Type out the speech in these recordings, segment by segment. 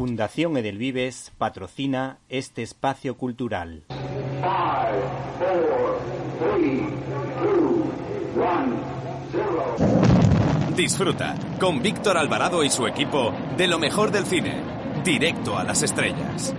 Fundación Edelvives patrocina este espacio cultural. Disfruta con Víctor Alvarado y su equipo de lo mejor del cine, directo a las estrellas.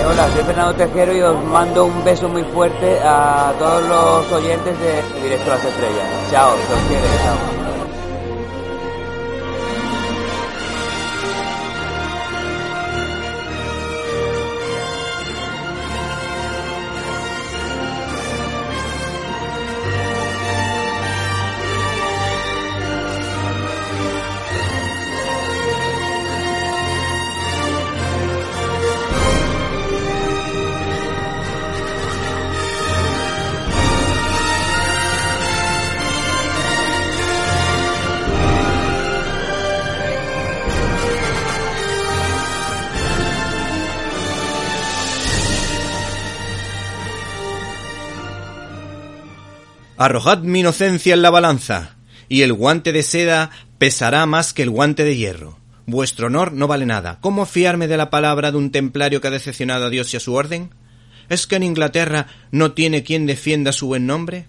Eh, hola, soy Fernando Tejero y os mando un beso muy fuerte a todos los oyentes de Directo a las Estrellas. Chao, se os quiere, chao. Arrojad mi inocencia en la balanza, y el guante de seda pesará más que el guante de hierro. Vuestro honor no vale nada. ¿Cómo fiarme de la palabra de un templario que ha decepcionado a Dios y a su orden? ¿Es que en Inglaterra no tiene quien defienda su buen nombre?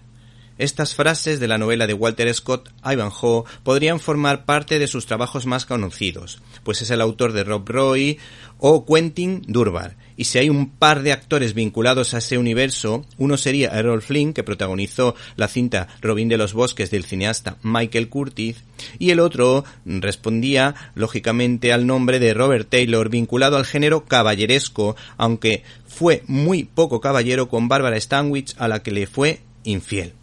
Estas frases de la novela de Walter Scott, Ivanhoe, podrían formar parte de sus trabajos más conocidos, pues es el autor de Rob Roy o Quentin Durbar, y si hay un par de actores vinculados a ese universo, uno sería Errol Flynn, que protagonizó la cinta Robin de los Bosques del cineasta Michael Curtis, y el otro respondía lógicamente al nombre de Robert Taylor, vinculado al género caballeresco, aunque fue muy poco caballero con Barbara Stanwyck, a la que le fue infiel.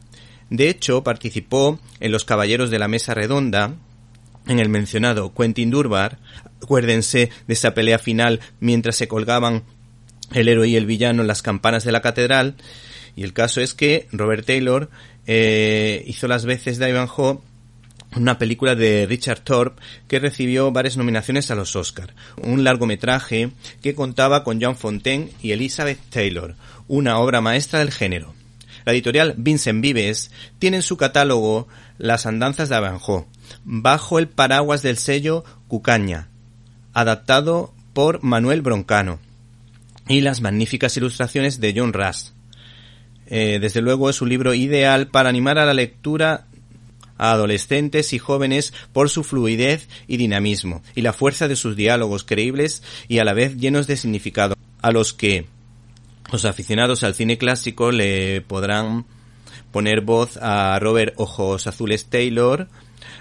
De hecho, participó en Los Caballeros de la Mesa Redonda, en el mencionado Quentin Durbar, acuérdense de esa pelea final mientras se colgaban el héroe y el villano en las campanas de la catedral. Y el caso es que Robert Taylor eh, hizo las veces de Ivanhoe una película de Richard Thorpe que recibió varias nominaciones a los Oscar. Un largometraje que contaba con John Fontaine y Elizabeth Taylor, una obra maestra del género. La editorial Vincent Vives tiene en su catálogo Las andanzas de Ivanhoe, bajo el paraguas del sello Cucaña, adaptado por Manuel Broncano y las magníficas ilustraciones de John Russ. Eh, desde luego es un libro ideal para animar a la lectura a adolescentes y jóvenes por su fluidez y dinamismo y la fuerza de sus diálogos creíbles y a la vez llenos de significado, a los que los aficionados al cine clásico le podrán poner voz a Robert Ojos Azules Taylor,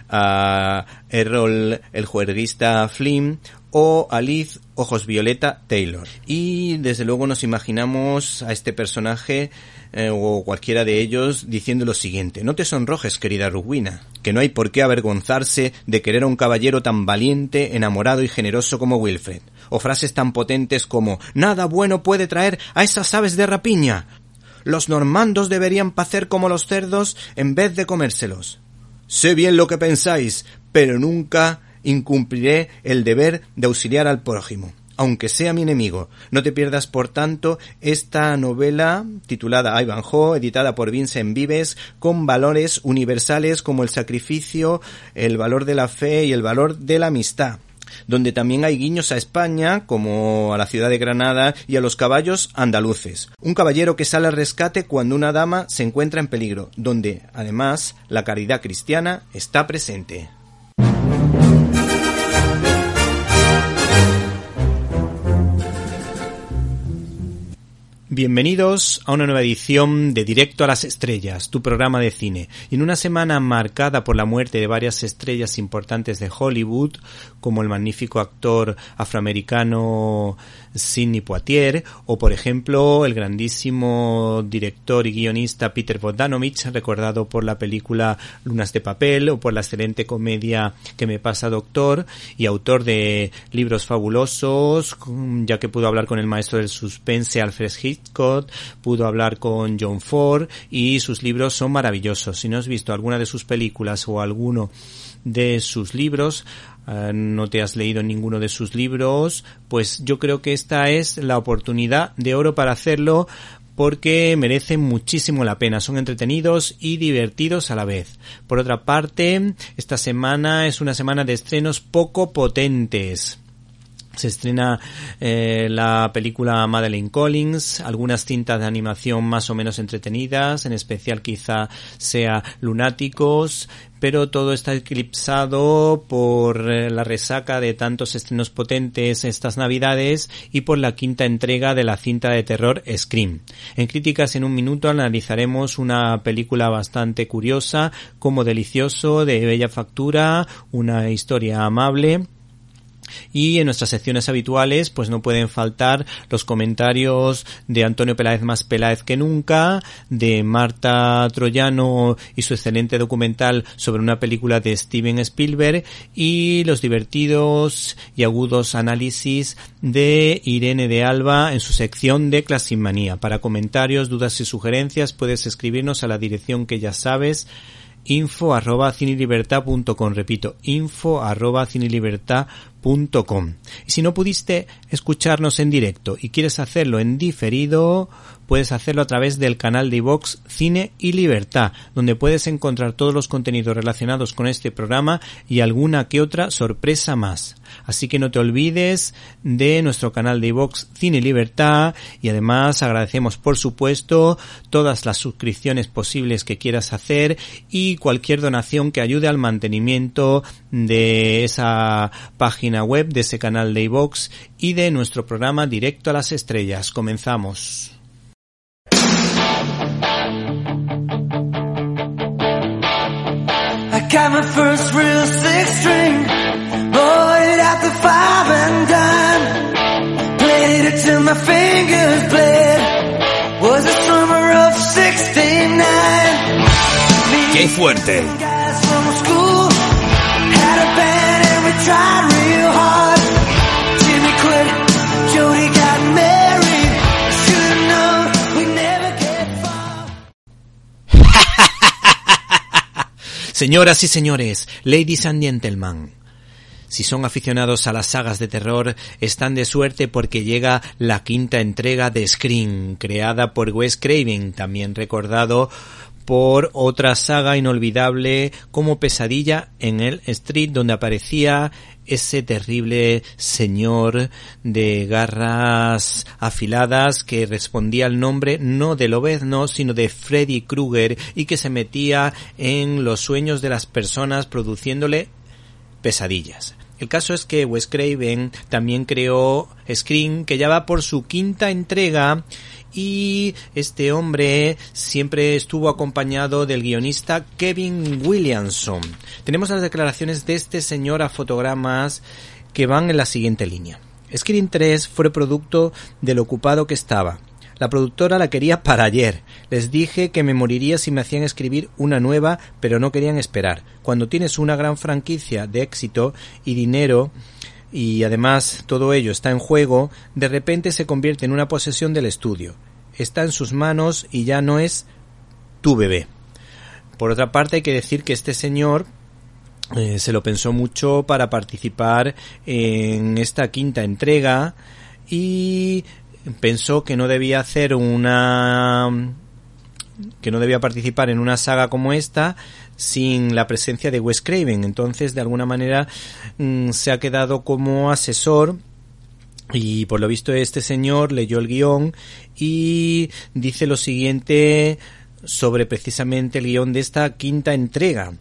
a Errol el juerguista Flynn o a Liz Ojos Violeta Taylor. Y desde luego nos imaginamos a este personaje eh, o cualquiera de ellos diciendo lo siguiente, no te sonrojes querida Rugwina, que no hay por qué avergonzarse de querer a un caballero tan valiente, enamorado y generoso como Wilfred, o frases tan potentes como nada bueno puede traer a esas aves de rapiña. Los normandos deberían pacer como los cerdos en vez de comérselos. Sé bien lo que pensáis, pero nunca incumpliré el deber de auxiliar al prójimo, aunque sea mi enemigo. No te pierdas, por tanto, esta novela titulada Ivanhoe, editada por Vincent Vives, con valores universales como el sacrificio, el valor de la fe y el valor de la amistad donde también hay guiños a España, como a la ciudad de Granada y a los caballos andaluces. Un caballero que sale al rescate cuando una dama se encuentra en peligro, donde, además, la caridad cristiana está presente. Bienvenidos a una nueva edición de Directo a las Estrellas, tu programa de cine. En una semana marcada por la muerte de varias estrellas importantes de Hollywood, como el magnífico actor afroamericano Sidney Poitier, o por ejemplo el grandísimo director y guionista Peter Bogdanovich, recordado por la película Lunas de Papel, o por la excelente comedia Que me pasa doctor, y autor de libros fabulosos, ya que pudo hablar con el maestro del suspense Alfred Hitchcock, pudo hablar con John Ford, y sus libros son maravillosos. Si no has visto alguna de sus películas o alguno de sus libros, eh, no te has leído ninguno de sus libros, pues yo creo que esta es la oportunidad de oro para hacerlo porque merecen muchísimo la pena, son entretenidos y divertidos a la vez. Por otra parte, esta semana es una semana de estrenos poco potentes. Se estrena eh, la película Madeleine Collins, algunas cintas de animación más o menos entretenidas, en especial quizá sea Lunáticos, pero todo está eclipsado por eh, la resaca de tantos estrenos potentes estas navidades y por la quinta entrega de la cinta de terror Scream. En críticas en un minuto analizaremos una película bastante curiosa, como delicioso, de bella factura, una historia amable, y en nuestras secciones habituales, pues no pueden faltar los comentarios de Antonio Peláez más Peláez que nunca, de Marta Troyano y su excelente documental sobre una película de Steven Spielberg y los divertidos y agudos análisis de Irene de Alba en su sección de Clasimanía. Para comentarios, dudas y sugerencias puedes escribirnos a la dirección que ya sabes info arroba repito info arroba y si no pudiste escucharnos en directo y quieres hacerlo en diferido, puedes hacerlo a través del canal de iVox Cine y Libertad, donde puedes encontrar todos los contenidos relacionados con este programa y alguna que otra sorpresa más. Así que no te olvides de nuestro canal de iVox Cine y Libertad y además agradecemos por supuesto todas las suscripciones posibles que quieras hacer y cualquier donación que ayude al mantenimiento de esa página web, de ese canal de iVox y de nuestro programa Directo a las Estrellas. Comenzamos. I got my first real six string, bought it at the five and dime, played it till my fingers bled. Was the summer of 69. ¡Qué fuerte! Señoras y señores, ladies and gentlemen. Si son aficionados a las sagas de terror, están de suerte porque llega la quinta entrega de Scream, creada por Wes Craven, también recordado por otra saga inolvidable como Pesadilla en el Street, donde aparecía ese terrible señor de garras afiladas que respondía al nombre no de Lobezno, sino de Freddy Krueger y que se metía en los sueños de las personas produciéndole pesadillas. El caso es que Wes Craven también creó Scream, que ya va por su quinta entrega y este hombre siempre estuvo acompañado del guionista Kevin Williamson. Tenemos las declaraciones de este señor a fotogramas que van en la siguiente línea. Screen 3 fue producto del ocupado que estaba. La productora la quería para ayer. Les dije que me moriría si me hacían escribir una nueva, pero no querían esperar. Cuando tienes una gran franquicia de éxito y dinero, y además todo ello está en juego, de repente se convierte en una posesión del estudio. Está en sus manos y ya no es tu bebé. Por otra parte hay que decir que este señor eh, se lo pensó mucho para participar en esta quinta entrega y pensó que no debía hacer una que no debía participar en una saga como esta sin la presencia de Wes Craven. Entonces, de alguna manera, mm, se ha quedado como asesor y por lo visto este señor leyó el guion y dice lo siguiente sobre precisamente el guion de esta quinta entrega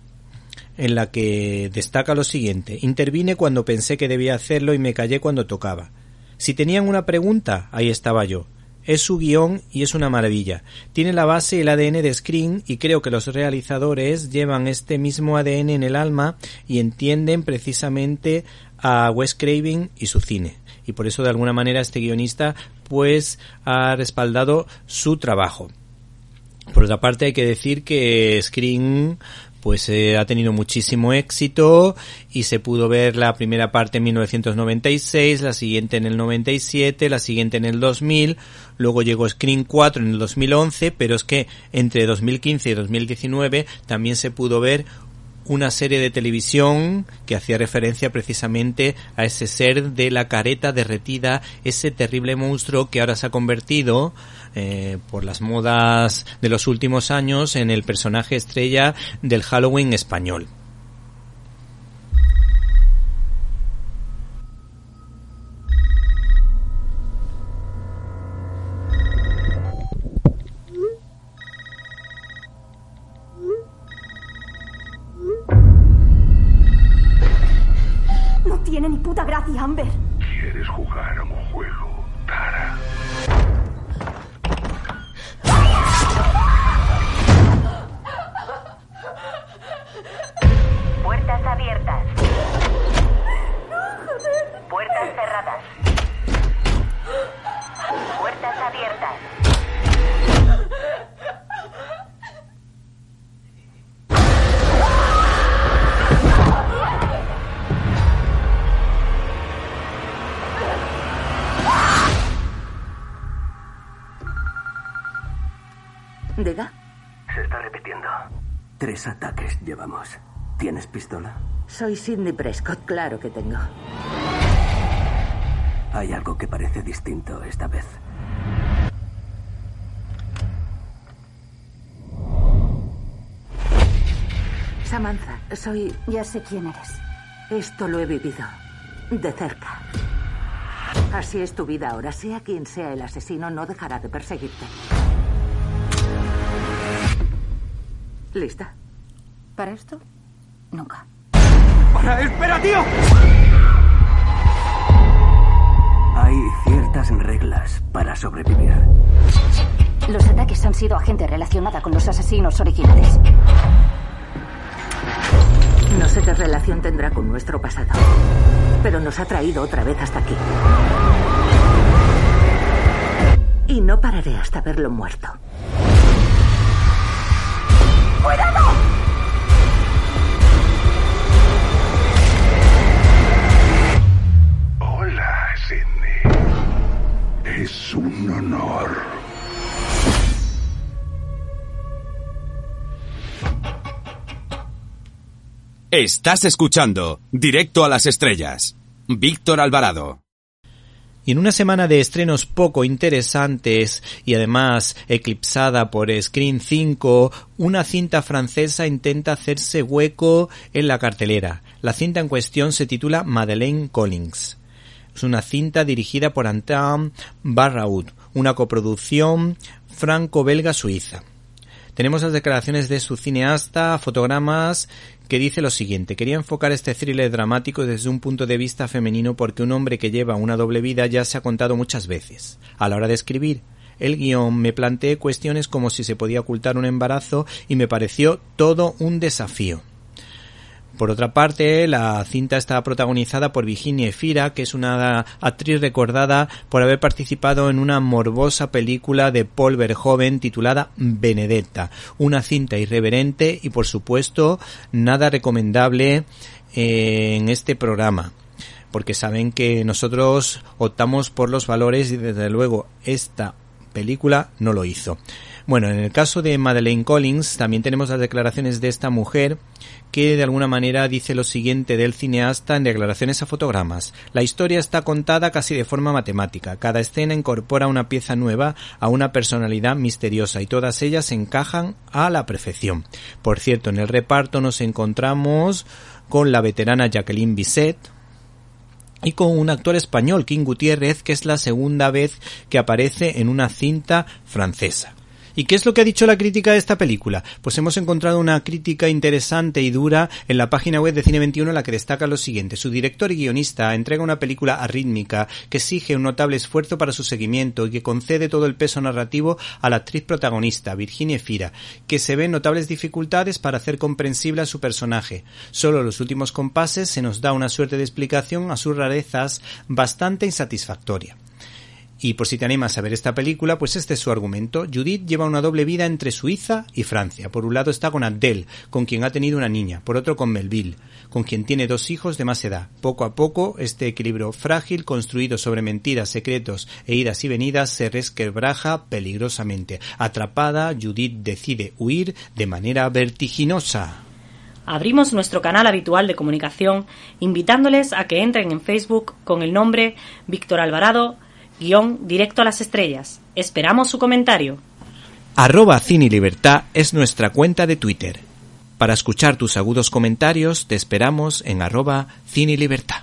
en la que destaca lo siguiente. Intervine cuando pensé que debía hacerlo y me callé cuando tocaba. Si tenían una pregunta, ahí estaba yo. Es su guion y es una maravilla. Tiene la base el ADN de Screen y creo que los realizadores llevan este mismo ADN en el alma y entienden precisamente a Wes Craven y su cine. Y por eso de alguna manera este guionista pues ha respaldado su trabajo. Por otra parte hay que decir que Screen pues eh, ha tenido muchísimo éxito y se pudo ver la primera parte en 1996, la siguiente en el 97, la siguiente en el 2000, luego llegó Screen 4 en el 2011, pero es que entre 2015 y 2019 también se pudo ver una serie de televisión que hacía referencia precisamente a ese ser de la careta derretida, ese terrible monstruo que ahora se ha convertido eh, por las modas de los últimos años en el personaje estrella del Halloween español. No tiene ni puta gracia, Amber. Puertas cerradas. Puertas abiertas. Diga. Se está repitiendo. Tres ataques llevamos. ¿Tienes pistola? Soy Sidney Prescott, claro que tengo. Hay algo que parece distinto esta vez. Samantha, soy... Ya sé quién eres. Esto lo he vivido. De cerca. Así es tu vida ahora. Sea quien sea el asesino, no dejará de perseguirte. ¿Lista? ¿Para esto? Nunca. ¡Para! ¡Espera, tío! Hay ciertas reglas para sobrevivir. Los ataques han sido a gente relacionada con los asesinos originales. No sé qué relación tendrá con nuestro pasado, pero nos ha traído otra vez hasta aquí. Y no pararé hasta verlo muerto. Estás escuchando Directo a las Estrellas. Víctor Alvarado. Y en una semana de estrenos poco interesantes y además eclipsada por Screen 5, una cinta francesa intenta hacerse hueco en la cartelera. La cinta en cuestión se titula Madeleine Collins. Es una cinta dirigida por Antoine Barraud, una coproducción franco-belga-suiza. Tenemos las declaraciones de su cineasta, fotogramas, que dice lo siguiente. Quería enfocar este thriller dramático desde un punto de vista femenino porque un hombre que lleva una doble vida ya se ha contado muchas veces. A la hora de escribir el guion me planteé cuestiones como si se podía ocultar un embarazo y me pareció todo un desafío. Por otra parte, la cinta está protagonizada por Virginia Efira, que es una actriz recordada por haber participado en una morbosa película de Paul Verhoeven titulada Benedetta, una cinta irreverente y por supuesto nada recomendable eh, en este programa porque saben que nosotros optamos por los valores y desde luego esta película no lo hizo. Bueno, en el caso de Madeleine Collins también tenemos las declaraciones de esta mujer que de alguna manera dice lo siguiente del cineasta en declaraciones a fotogramas. La historia está contada casi de forma matemática. Cada escena incorpora una pieza nueva a una personalidad misteriosa y todas ellas encajan a la perfección. Por cierto, en el reparto nos encontramos con la veterana Jacqueline Bisset, y con un actor español, King Gutiérrez, que es la segunda vez que aparece en una cinta francesa. ¿Y qué es lo que ha dicho la crítica de esta película? Pues hemos encontrado una crítica interesante y dura en la página web de Cine 21 la que destaca lo siguiente. Su director y guionista entrega una película arrítmica que exige un notable esfuerzo para su seguimiento y que concede todo el peso narrativo a la actriz protagonista, Virginia Fira, que se ven notables dificultades para hacer comprensible a su personaje. Solo los últimos compases se nos da una suerte de explicación a sus rarezas bastante insatisfactoria. Y por si te animas a ver esta película, pues este es su argumento. Judith lleva una doble vida entre Suiza y Francia. Por un lado está con Adele, con quien ha tenido una niña. Por otro con Melville, con quien tiene dos hijos de más edad. Poco a poco, este equilibrio frágil, construido sobre mentiras, secretos e idas y venidas, se resquebraja peligrosamente. Atrapada, Judith decide huir de manera vertiginosa. Abrimos nuestro canal habitual de comunicación invitándoles a que entren en Facebook con el nombre Víctor Alvarado guion directo a las estrellas. Esperamos su comentario. Arroba Cine Libertad es nuestra cuenta de Twitter. Para escuchar tus agudos comentarios te esperamos en arroba Cine Libertad.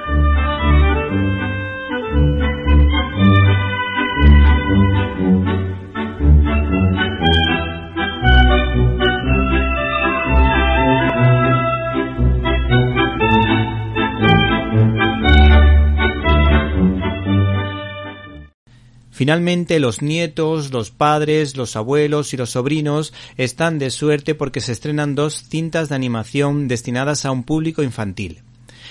Finalmente los nietos, los padres, los abuelos y los sobrinos están de suerte porque se estrenan dos cintas de animación destinadas a un público infantil.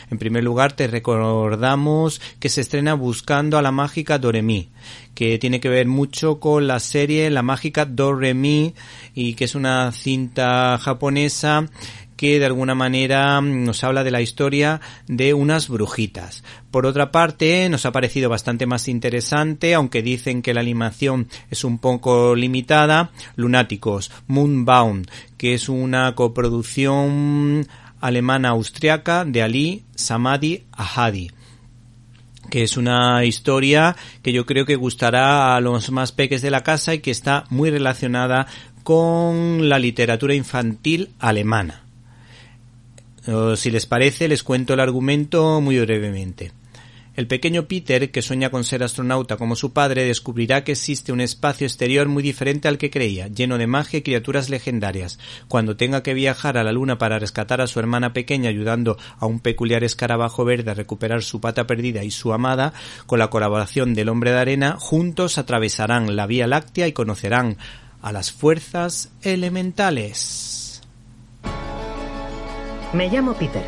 En primer lugar, te recordamos que se estrena Buscando a la mágica Doremi, que tiene que ver mucho con la serie La mágica Doremi y que es una cinta japonesa que de alguna manera nos habla de la historia de unas brujitas. Por otra parte, nos ha parecido bastante más interesante, aunque dicen que la animación es un poco limitada, Lunáticos, Moonbound, que es una coproducción alemana-austriaca de Ali Samadi Ahadi que es una historia que yo creo que gustará a los más peques de la casa y que está muy relacionada con la literatura infantil alemana. Si les parece, les cuento el argumento muy brevemente. El pequeño Peter, que sueña con ser astronauta como su padre, descubrirá que existe un espacio exterior muy diferente al que creía, lleno de magia y criaturas legendarias. Cuando tenga que viajar a la Luna para rescatar a su hermana pequeña ayudando a un peculiar escarabajo verde a recuperar su pata perdida y su amada, con la colaboración del hombre de arena, juntos atravesarán la Vía Láctea y conocerán a las fuerzas elementales. Me llamo Peter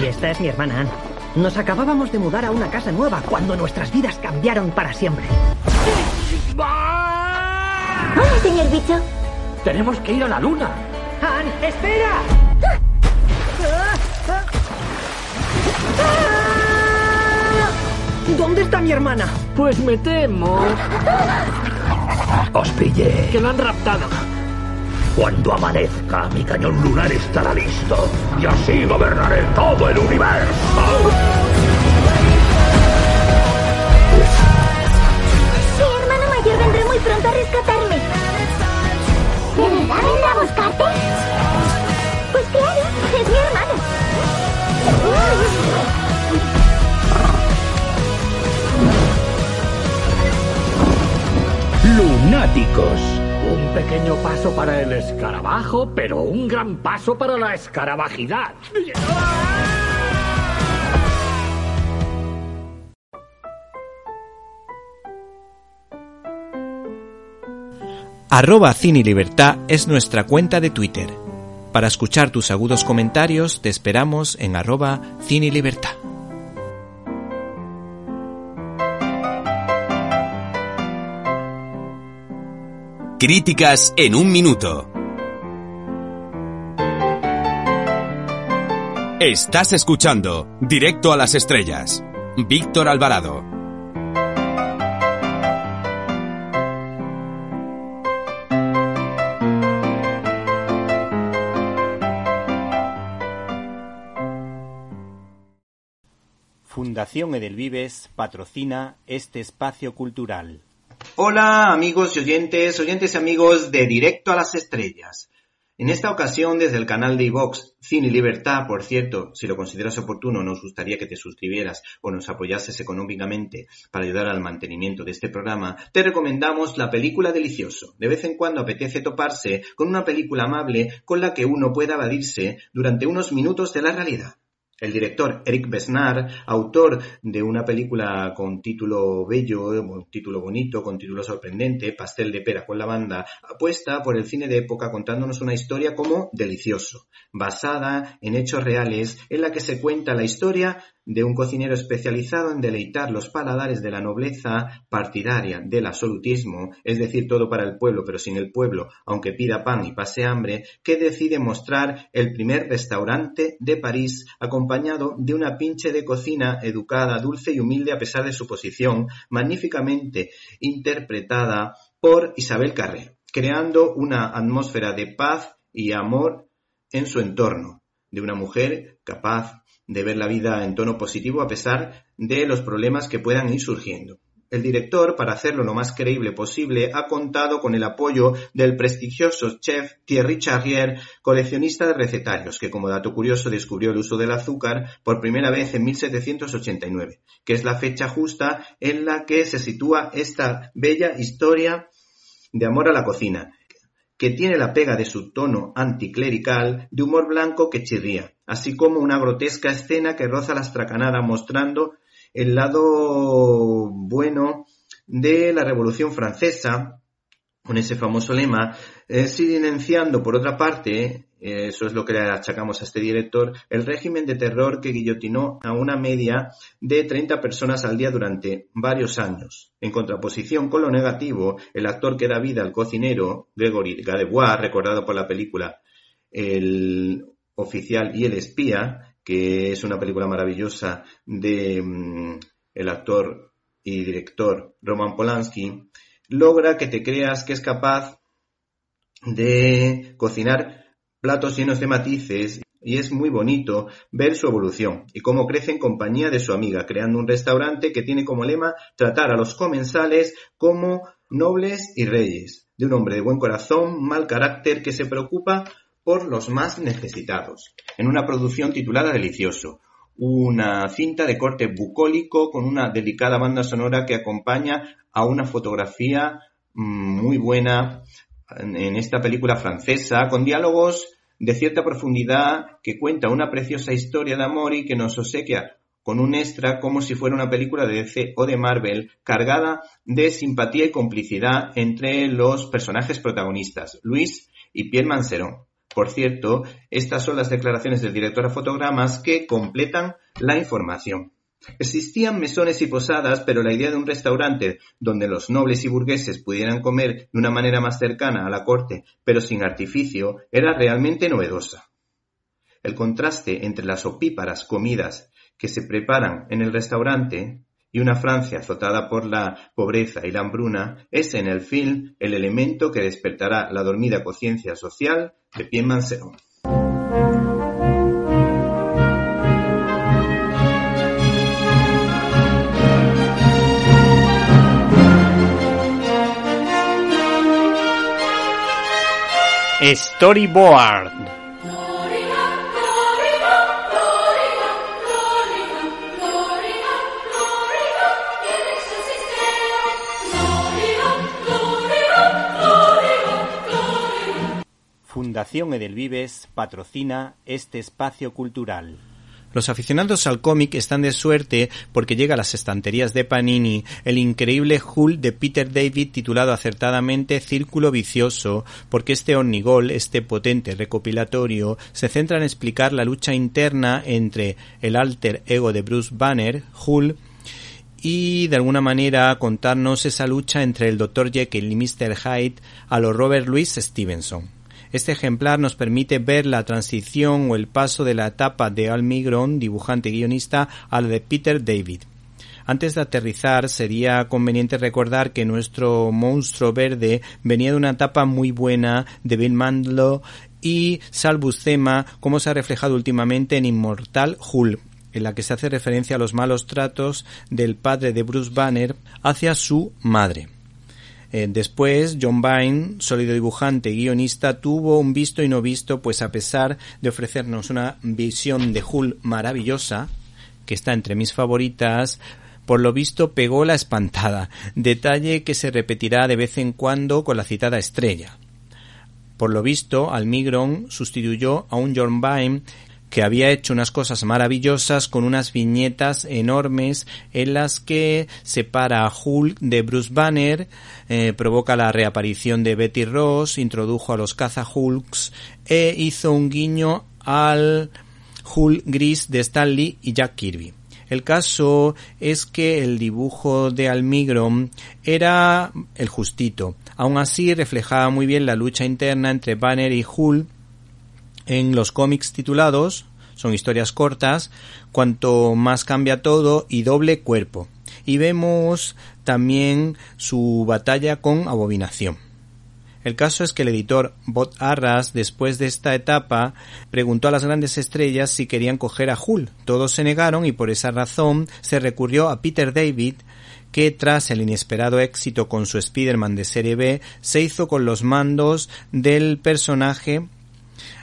y esta es mi hermana Anne. Nos acabábamos de mudar a una casa nueva cuando nuestras vidas cambiaron para siempre. Hola, señor bicho. Tenemos que ir a la luna. ¡Anne, espera! ¿Dónde está mi hermana? Pues me temo Os pillé. que la han raptado. Cuando amanezca, mi cañón lunar estará listo. Y así gobernaré todo el universo. Para el escarabajo, pero un gran paso para la escarabajidad. Arroba Cine Libertad es nuestra cuenta de Twitter. Para escuchar tus agudos comentarios te esperamos en arroba Cine Libertad. Críticas en un minuto. Estás escuchando Directo a las Estrellas. Víctor Alvarado. Fundación Edelvives patrocina este espacio cultural. Hola amigos y oyentes, oyentes y amigos de Directo a las Estrellas. En esta ocasión, desde el canal de iVox Cine y Libertad, por cierto, si lo consideras oportuno, nos gustaría que te suscribieras o nos apoyases económicamente para ayudar al mantenimiento de este programa, te recomendamos la película Delicioso. De vez en cuando apetece toparse con una película amable con la que uno pueda evadirse durante unos minutos de la realidad. El director Eric Besnar, autor de una película con título bello, un título bonito, con título sorprendente, Pastel de pera con la banda, apuesta por el cine de época contándonos una historia como Delicioso, basada en hechos reales en la que se cuenta la historia de un cocinero especializado en deleitar los paladares de la nobleza partidaria del absolutismo, es decir, todo para el pueblo pero sin el pueblo, aunque pida pan y pase hambre, que decide mostrar el primer restaurante de París acompañado de una pinche de cocina educada, dulce y humilde a pesar de su posición, magníficamente interpretada por Isabel Carré, creando una atmósfera de paz y amor en su entorno, de una mujer capaz de ver la vida en tono positivo a pesar de los problemas que puedan ir surgiendo. El director, para hacerlo lo más creíble posible, ha contado con el apoyo del prestigioso chef Thierry Charrier, coleccionista de recetarios, que como dato curioso descubrió el uso del azúcar por primera vez en 1789, que es la fecha justa en la que se sitúa esta bella historia de amor a la cocina, que tiene la pega de su tono anticlerical de humor blanco que chirría, así como una grotesca escena que roza la estracanada mostrando el lado bueno de la Revolución Francesa, con ese famoso lema, eh, silenciando por otra parte, eso es lo que le achacamos a este director, el régimen de terror que guillotinó a una media de 30 personas al día durante varios años. En contraposición con lo negativo, el actor que da vida al cocinero, Gregory Gadebois, recordado por la película El oficial y el espía, que es una película maravillosa de mm, el actor y director Roman Polanski, logra que te creas que es capaz de cocinar platos llenos de matices y es muy bonito ver su evolución y cómo crece en compañía de su amiga, creando un restaurante que tiene como lema tratar a los comensales como nobles y reyes, de un hombre de buen corazón, mal carácter, que se preocupa por los más necesitados, en una producción titulada Delicioso, una cinta de corte bucólico con una delicada banda sonora que acompaña a una fotografía mm, muy buena en esta película francesa, con diálogos de cierta profundidad que cuenta una preciosa historia de amor y que nos obsequia con un extra como si fuera una película de DC o de Marvel cargada de simpatía y complicidad entre los personajes protagonistas, Luis y Pierre Manserón. Por cierto, estas son las declaraciones del director a fotogramas que completan la información. Existían mesones y posadas, pero la idea de un restaurante donde los nobles y burgueses pudieran comer de una manera más cercana a la corte, pero sin artificio, era realmente novedosa. El contraste entre las opíparas comidas que se preparan en el restaurante y una Francia azotada por la pobreza y la hambruna es en el film el elemento que despertará la dormida conciencia social de Pierre Mansero. Storyboard Fundación Edelvives patrocina este espacio cultural. Los aficionados al cómic están de suerte porque llega a las estanterías de Panini el increíble Hulk de Peter David titulado acertadamente Círculo Vicioso, porque este Ornigol, este potente recopilatorio, se centra en explicar la lucha interna entre el alter ego de Bruce Banner, Hulk, y de alguna manera contarnos esa lucha entre el Dr. Jekyll y Mr. Hyde a lo Robert Louis Stevenson. Este ejemplar nos permite ver la transición o el paso de la etapa de Al Migron, dibujante y guionista, a la de Peter David. Antes de aterrizar, sería conveniente recordar que nuestro monstruo verde venía de una etapa muy buena de Bill Mandlo y Sal Buscema, como se ha reflejado últimamente en Inmortal Hulk, en la que se hace referencia a los malos tratos del padre de Bruce Banner hacia su madre. Eh, después, John Byrne, sólido dibujante y guionista, tuvo un visto y no visto, pues a pesar de ofrecernos una visión de Hull maravillosa, que está entre mis favoritas, por lo visto pegó la espantada, detalle que se repetirá de vez en cuando con la citada estrella. Por lo visto, Almigron sustituyó a un John Byrne que había hecho unas cosas maravillosas con unas viñetas enormes en las que separa a Hulk de Bruce Banner, eh, provoca la reaparición de Betty Ross, introdujo a los caza Hulks e hizo un guiño al Hulk gris de Stanley y Jack Kirby. El caso es que el dibujo de Almigrom era el justito. Aún así reflejaba muy bien la lucha interna entre Banner y Hull en los cómics titulados, son historias cortas, cuanto más cambia todo y doble cuerpo. Y vemos también su batalla con Abominación. El caso es que el editor Bot Arras, después de esta etapa, preguntó a las grandes estrellas si querían coger a Hull. Todos se negaron y por esa razón se recurrió a Peter David, que tras el inesperado éxito con su Spider-Man de serie B, se hizo con los mandos del personaje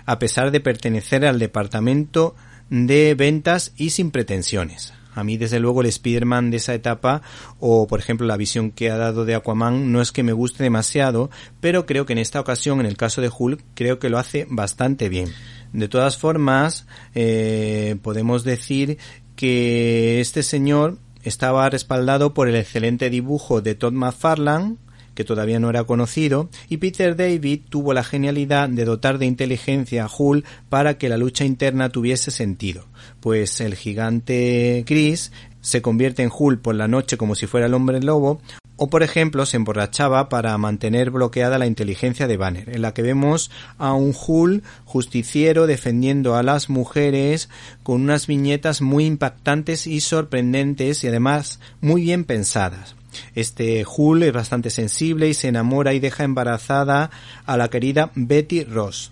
a pesar de pertenecer al departamento de ventas y sin pretensiones. A mí, desde luego, el Spider-Man de esa etapa, o por ejemplo la visión que ha dado de Aquaman, no es que me guste demasiado, pero creo que en esta ocasión, en el caso de Hulk, creo que lo hace bastante bien. De todas formas, eh, podemos decir que este señor estaba respaldado por el excelente dibujo de Todd McFarlane, que todavía no era conocido, y Peter David tuvo la genialidad de dotar de inteligencia a Hull para que la lucha interna tuviese sentido, pues el gigante Chris se convierte en Hull por la noche como si fuera el hombre lobo, o por ejemplo se emborrachaba para mantener bloqueada la inteligencia de Banner, en la que vemos a un Hull justiciero defendiendo a las mujeres con unas viñetas muy impactantes y sorprendentes y además muy bien pensadas. Este Hull es bastante sensible y se enamora y deja embarazada a la querida Betty Ross,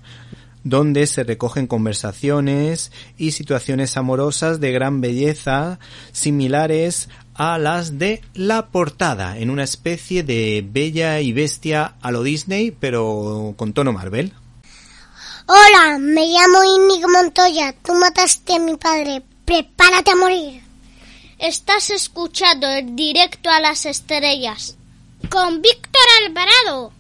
donde se recogen conversaciones y situaciones amorosas de gran belleza similares a las de la portada, en una especie de bella y bestia a lo Disney, pero con tono Marvel. Hola, me llamo Inigo Montoya. Tú mataste a mi padre. Prepárate a morir. Estás escuchando el directo a las estrellas con Víctor Alvarado.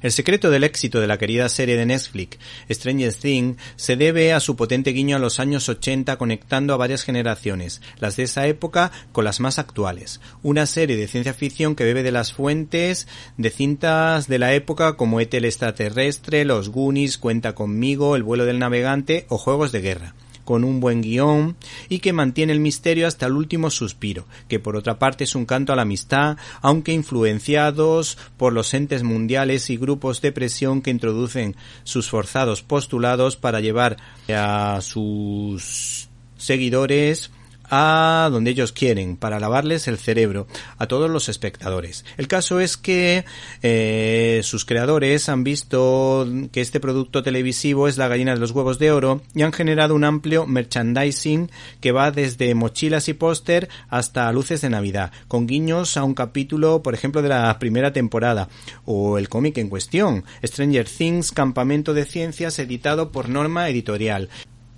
El secreto del éxito de la querida serie de Netflix Stranger Things se debe a su potente guiño a los años 80 conectando a varias generaciones, las de esa época con las más actuales. Una serie de ciencia ficción que bebe de las fuentes de cintas de la época como Etel extraterrestre, Los Goonies, Cuenta conmigo, El vuelo del navegante o Juegos de guerra con un buen guion y que mantiene el misterio hasta el último suspiro, que por otra parte es un canto a la amistad, aunque influenciados por los entes mundiales y grupos de presión que introducen sus forzados postulados para llevar a sus seguidores a donde ellos quieren para lavarles el cerebro a todos los espectadores. El caso es que eh, sus creadores han visto que este producto televisivo es la gallina de los huevos de oro y han generado un amplio merchandising que va desde mochilas y póster hasta luces de Navidad, con guiños a un capítulo, por ejemplo, de la primera temporada o el cómic en cuestión, Stranger Things, Campamento de Ciencias, editado por Norma Editorial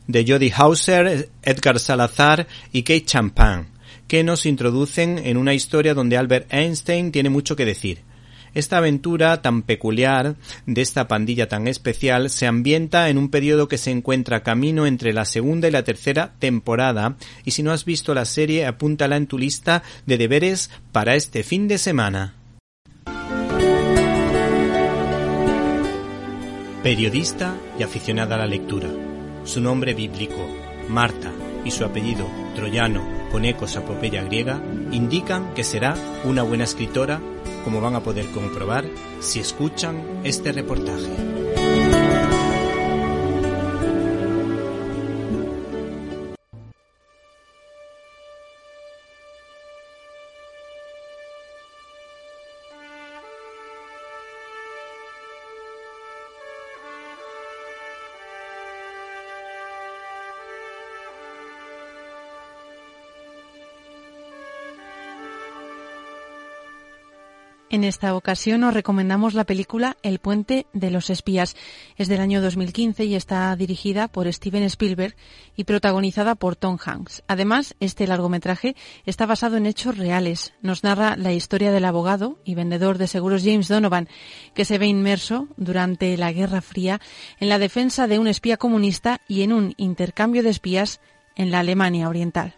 de Jody Hauser, Edgar Salazar y Kate Champagne, que nos introducen en una historia donde Albert Einstein tiene mucho que decir. Esta aventura tan peculiar de esta pandilla tan especial se ambienta en un periodo que se encuentra camino entre la segunda y la tercera temporada y si no has visto la serie apúntala en tu lista de deberes para este fin de semana. Periodista y aficionada a la lectura su nombre bíblico, Marta, y su apellido, troyano, con ecos a epopeya griega, indican que será una buena escritora, como van a poder comprobar si escuchan este reportaje. En esta ocasión os recomendamos la película El puente de los espías. Es del año 2015 y está dirigida por Steven Spielberg y protagonizada por Tom Hanks. Además, este largometraje está basado en hechos reales. Nos narra la historia del abogado y vendedor de seguros James Donovan, que se ve inmerso durante la Guerra Fría en la defensa de un espía comunista y en un intercambio de espías en la Alemania Oriental.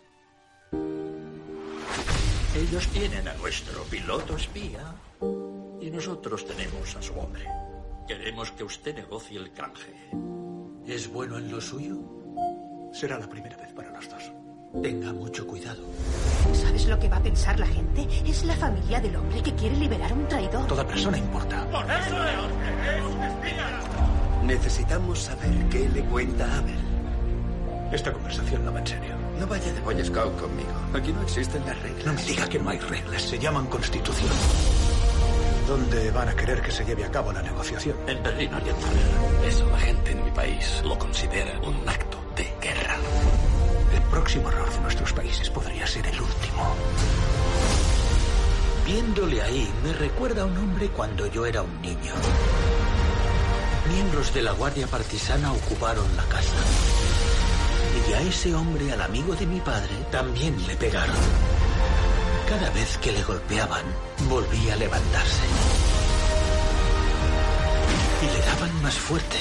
Ellos tienen a nuestro piloto espía y nosotros tenemos a su hombre. Queremos que usted negocie el canje. ¿Es bueno en lo suyo? Será la primera vez para los dos. Tenga mucho cuidado. ¿Sabes lo que va a pensar la gente? Es la familia del hombre que quiere liberar a un traidor. Toda persona importa. Necesitamos saber qué le cuenta a Abel. Esta conversación no va en serio. No vaya de Boy Scout conmigo. Aquí no existen las reglas. No me diga que no hay reglas. Se llaman constitución. ¿Dónde van a querer que se lleve a cabo la negociación? En Berlín Oriental. Eso la gente en mi país lo considera un acto de guerra. El próximo error de nuestros países podría ser el último. Viéndole ahí, me recuerda a un hombre cuando yo era un niño. Miembros de la Guardia Partisana ocuparon la casa. Y a ese hombre, al amigo de mi padre, también le pegaron. Cada vez que le golpeaban, volvía a levantarse. Y le daban más fuerte.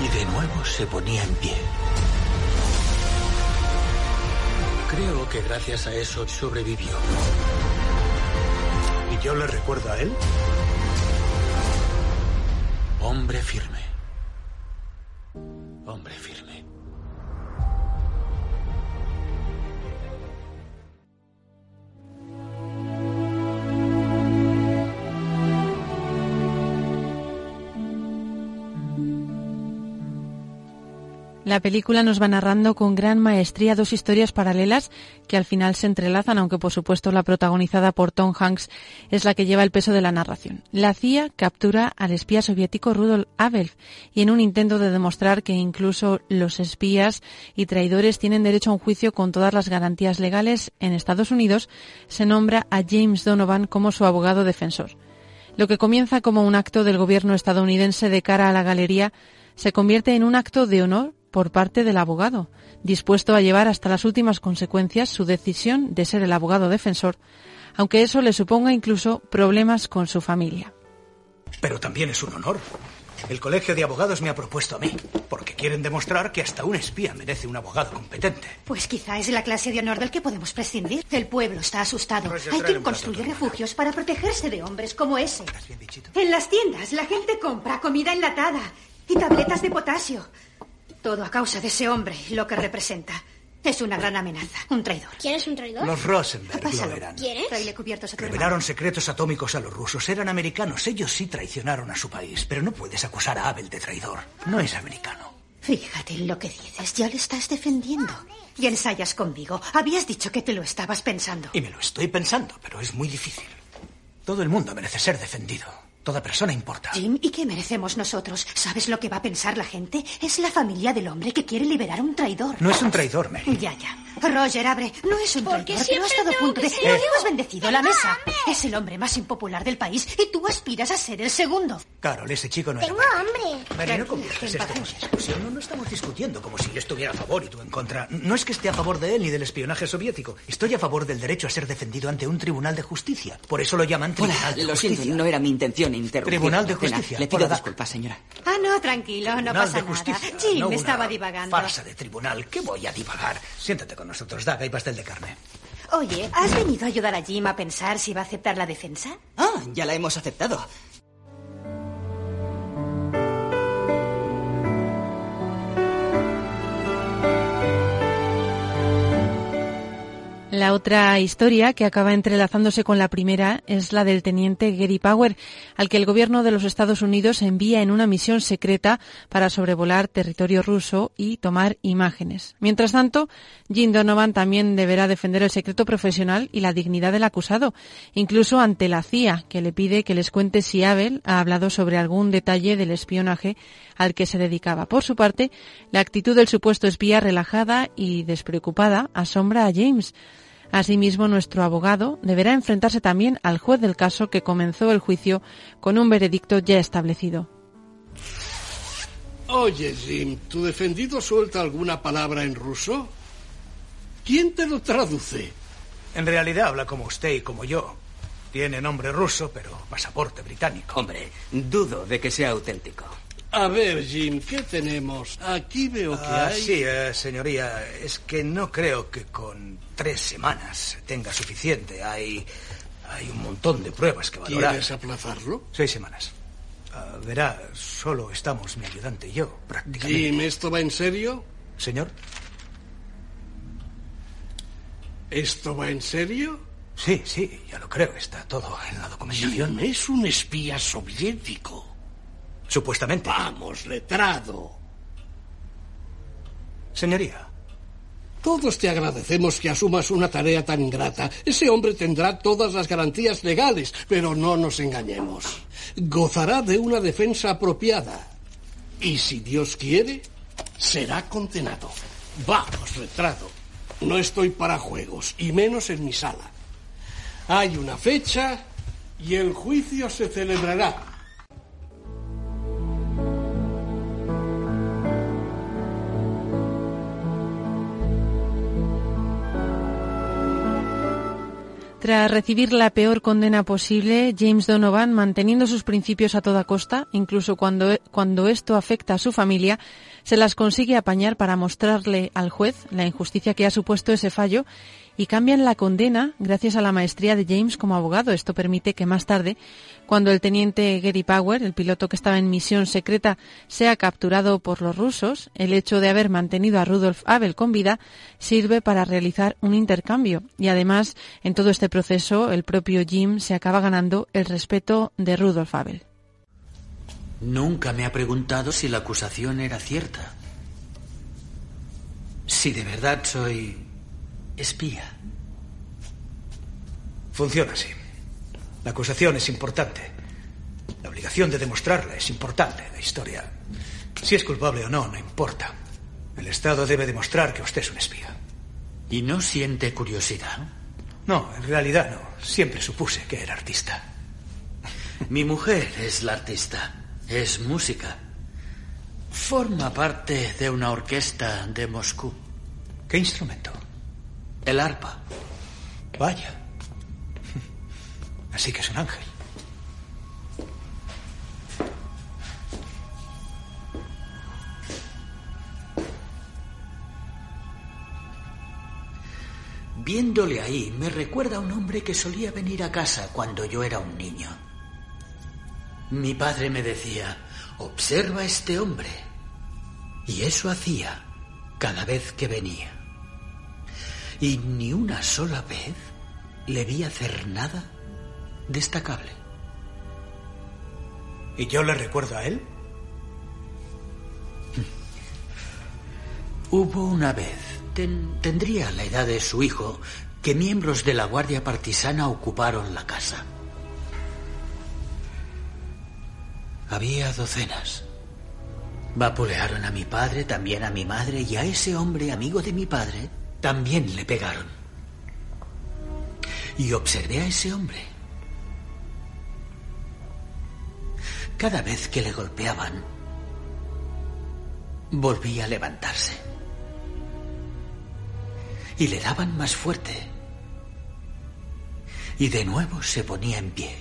Y de nuevo se ponía en pie. Creo que gracias a eso sobrevivió. ¿Y yo le recuerdo a él? Hombre firme. La película nos va narrando con gran maestría dos historias paralelas que al final se entrelazan, aunque por supuesto la protagonizada por Tom Hanks es la que lleva el peso de la narración. La CIA captura al espía soviético Rudolf Abel y en un intento de demostrar que incluso los espías y traidores tienen derecho a un juicio con todas las garantías legales en Estados Unidos, se nombra a James Donovan como su abogado defensor. Lo que comienza como un acto del gobierno estadounidense de cara a la galería se convierte en un acto de honor por parte del abogado, dispuesto a llevar hasta las últimas consecuencias su decisión de ser el abogado defensor, aunque eso le suponga incluso problemas con su familia. Pero también es un honor. El Colegio de Abogados me ha propuesto a mí, porque quieren demostrar que hasta un espía merece un abogado competente. Pues quizá es la clase de honor del que podemos prescindir. El pueblo está asustado. Hay quien construye refugios para protegerse de hombres como ese. En las tiendas la gente compra comida enlatada y tabletas de potasio. Todo a causa de ese hombre y lo que representa. Es una gran amenaza, un traidor. ¿Quién es un traidor? Los Rosenberg lo eran. ¿Quién es? Cubiertos a tu Revelaron secretos atómicos a los rusos. Eran americanos. Ellos sí traicionaron a su país. Pero no puedes acusar a Abel de traidor. No es americano. Fíjate en lo que dices. Ya le estás defendiendo. Y ensayas conmigo. Habías dicho que te lo estabas pensando. Y me lo estoy pensando, pero es muy difícil. Todo el mundo merece ser defendido. Toda persona importa. Jim, ¿y qué merecemos nosotros? ¿Sabes lo que va a pensar la gente? Es la familia del hombre que quiere liberar a un traidor. No es un traidor, Mary. Ya, ya. Roger, abre. No es un ¿Por qué traidor, pero ha siempre estado a tengo punto de... yo? hemos bendecido la mesa. Es el hombre más impopular del país y tú aspiras a ser el segundo. Carol, ese chico no era... Tengo hambre. Mary, no conviertas esto en discusión. No, no estamos discutiendo como si yo estuviera a favor y tú en contra. No es que esté a favor de él ni del espionaje soviético. Estoy a favor del derecho a ser defendido ante un tribunal de justicia. Por eso lo llaman Hola, Tribunal de lo Justicia. siento, no era mi intención interrumpir. Tribunal de Pena, Justicia. Le pido disculpas, señora. Ah, no, tranquilo, no Tribunal pasa de Justicia. nada. Jim no estaba divagando. Farsa de tribunal. ¿Qué voy a divagar? Siéntate con nosotros, Daga, y pastel de carne. Oye, ¿has venido a ayudar a Jim a pensar si va a aceptar la defensa? Ah, ya la hemos aceptado. La otra historia que acaba entrelazándose con la primera es la del teniente Gary Power, al que el gobierno de los Estados Unidos envía en una misión secreta para sobrevolar territorio ruso y tomar imágenes. Mientras tanto, Jim Donovan también deberá defender el secreto profesional y la dignidad del acusado, incluso ante la CIA, que le pide que les cuente si Abel ha hablado sobre algún detalle del espionaje al que se dedicaba. Por su parte, la actitud del supuesto espía relajada y despreocupada asombra a James. Asimismo, nuestro abogado deberá enfrentarse también al juez del caso que comenzó el juicio con un veredicto ya establecido. Oye, Jim, ¿tu defendido suelta alguna palabra en ruso? ¿Quién te lo traduce? En realidad habla como usted y como yo. Tiene nombre ruso, pero pasaporte británico. Hombre, dudo de que sea auténtico. A ver, Jim, ¿qué tenemos? Aquí veo que Ah, hay... sí, eh, señoría, es que no creo que con tres semanas tenga suficiente. Hay, hay un montón de pruebas que valorar. ¿Quieres aplazarlo? Seis semanas. Ah, verá, solo estamos mi ayudante y yo, prácticamente. Jim, ¿esto va en serio? Señor, ¿Esto va en serio? Sí, sí, ya lo creo. Está todo en la documentación. Jim es un espía soviético. Supuestamente. Vamos, letrado. Señoría. Todos te agradecemos que asumas una tarea tan ingrata. Ese hombre tendrá todas las garantías legales, pero no nos engañemos. Gozará de una defensa apropiada. Y si Dios quiere, será condenado. Vamos, letrado. No estoy para juegos, y menos en mi sala. Hay una fecha y el juicio se celebrará. Tras recibir la peor condena posible, James Donovan, manteniendo sus principios a toda costa, incluso cuando, cuando esto afecta a su familia, se las consigue apañar para mostrarle al juez la injusticia que ha supuesto ese fallo y cambian la condena gracias a la maestría de James como abogado. Esto permite que más tarde, cuando el teniente Gary Power, el piloto que estaba en misión secreta, sea capturado por los rusos, el hecho de haber mantenido a Rudolf Abel con vida sirve para realizar un intercambio. Y además, en todo este proceso, el propio Jim se acaba ganando el respeto de Rudolf Abel. Nunca me ha preguntado si la acusación era cierta. Si de verdad soy espía. Funciona así. La acusación es importante. La obligación de demostrarla es importante. La historia. Si es culpable o no, no importa. El Estado debe demostrar que usted es un espía. ¿Y no siente curiosidad? No, en realidad no. Siempre supuse que era artista. Mi mujer es la artista. Es música. Forma parte de una orquesta de Moscú. ¿Qué instrumento? El arpa. Vaya. Así que es un ángel. Viéndole ahí, me recuerda a un hombre que solía venir a casa cuando yo era un niño. Mi padre me decía, observa a este hombre. Y eso hacía cada vez que venía. Y ni una sola vez le vi hacer nada destacable. ¿Y yo le recuerdo a él? Hubo una vez, ten- tendría la edad de su hijo, que miembros de la Guardia Partisana ocuparon la casa. Había docenas. Vapulearon a mi padre, también a mi madre y a ese hombre amigo de mi padre también le pegaron. Y observé a ese hombre. Cada vez que le golpeaban, volvía a levantarse. Y le daban más fuerte. Y de nuevo se ponía en pie.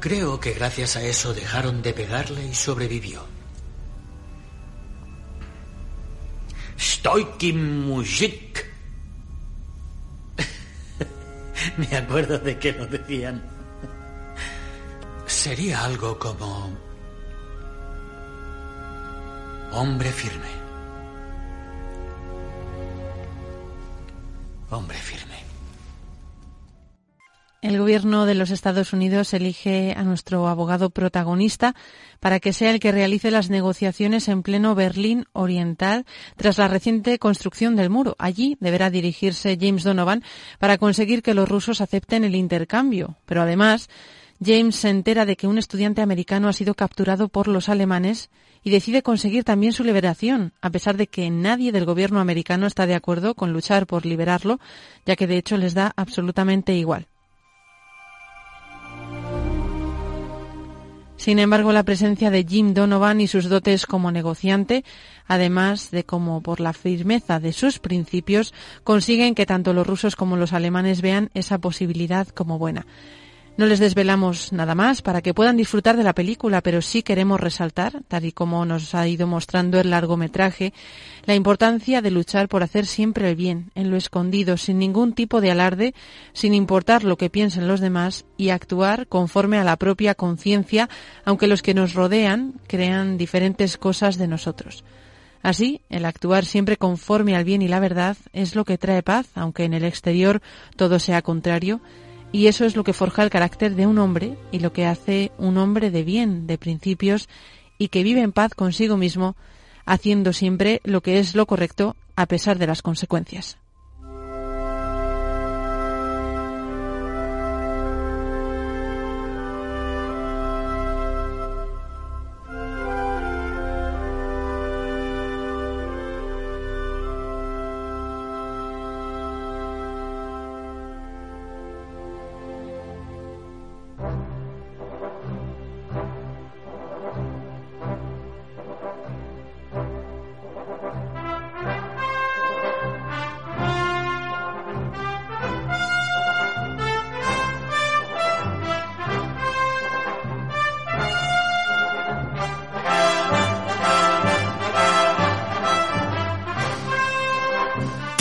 Creo que gracias a eso dejaron de pegarle y sobrevivió. Stoiky mujik. Me acuerdo de que lo decían. Sería algo como... Hombre firme. Hombre firme. El gobierno de los Estados Unidos elige a nuestro abogado protagonista para que sea el que realice las negociaciones en pleno Berlín Oriental tras la reciente construcción del muro. Allí deberá dirigirse James Donovan para conseguir que los rusos acepten el intercambio. Pero además, James se entera de que un estudiante americano ha sido capturado por los alemanes y decide conseguir también su liberación, a pesar de que nadie del gobierno americano está de acuerdo con luchar por liberarlo, ya que de hecho les da absolutamente igual. Sin embargo, la presencia de Jim Donovan y sus dotes como negociante, además de como por la firmeza de sus principios, consiguen que tanto los rusos como los alemanes vean esa posibilidad como buena. No les desvelamos nada más para que puedan disfrutar de la película, pero sí queremos resaltar, tal y como nos ha ido mostrando el largometraje, la importancia de luchar por hacer siempre el bien, en lo escondido, sin ningún tipo de alarde, sin importar lo que piensen los demás y actuar conforme a la propia conciencia, aunque los que nos rodean crean diferentes cosas de nosotros. Así, el actuar siempre conforme al bien y la verdad es lo que trae paz, aunque en el exterior todo sea contrario, y eso es lo que forja el carácter de un hombre y lo que hace un hombre de bien, de principios, y que vive en paz consigo mismo, haciendo siempre lo que es lo correcto a pesar de las consecuencias.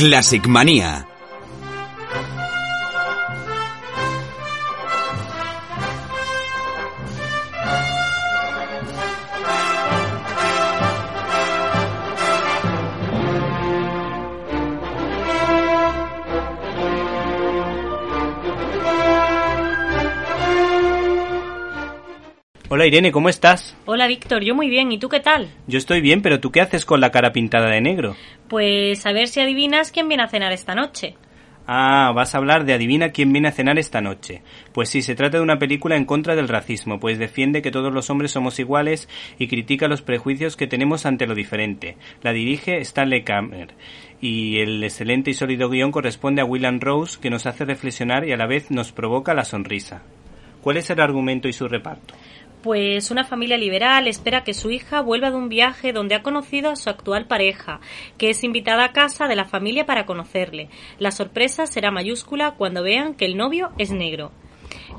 Classic Manía. Hola Irene, ¿cómo estás? Hola Víctor, yo muy bien, ¿y tú qué tal? Yo estoy bien, pero ¿tú qué haces con la cara pintada de negro? Pues a ver si adivinas quién viene a cenar esta noche. Ah, vas a hablar de Adivina quién viene a cenar esta noche. Pues sí, se trata de una película en contra del racismo, pues defiende que todos los hombres somos iguales y critica los prejuicios que tenemos ante lo diferente. La dirige Stanley Kammer y el excelente y sólido guion corresponde a William Rose que nos hace reflexionar y a la vez nos provoca la sonrisa. ¿Cuál es el argumento y su reparto? Pues una familia liberal espera que su hija vuelva de un viaje donde ha conocido a su actual pareja, que es invitada a casa de la familia para conocerle. La sorpresa será mayúscula cuando vean que el novio es negro.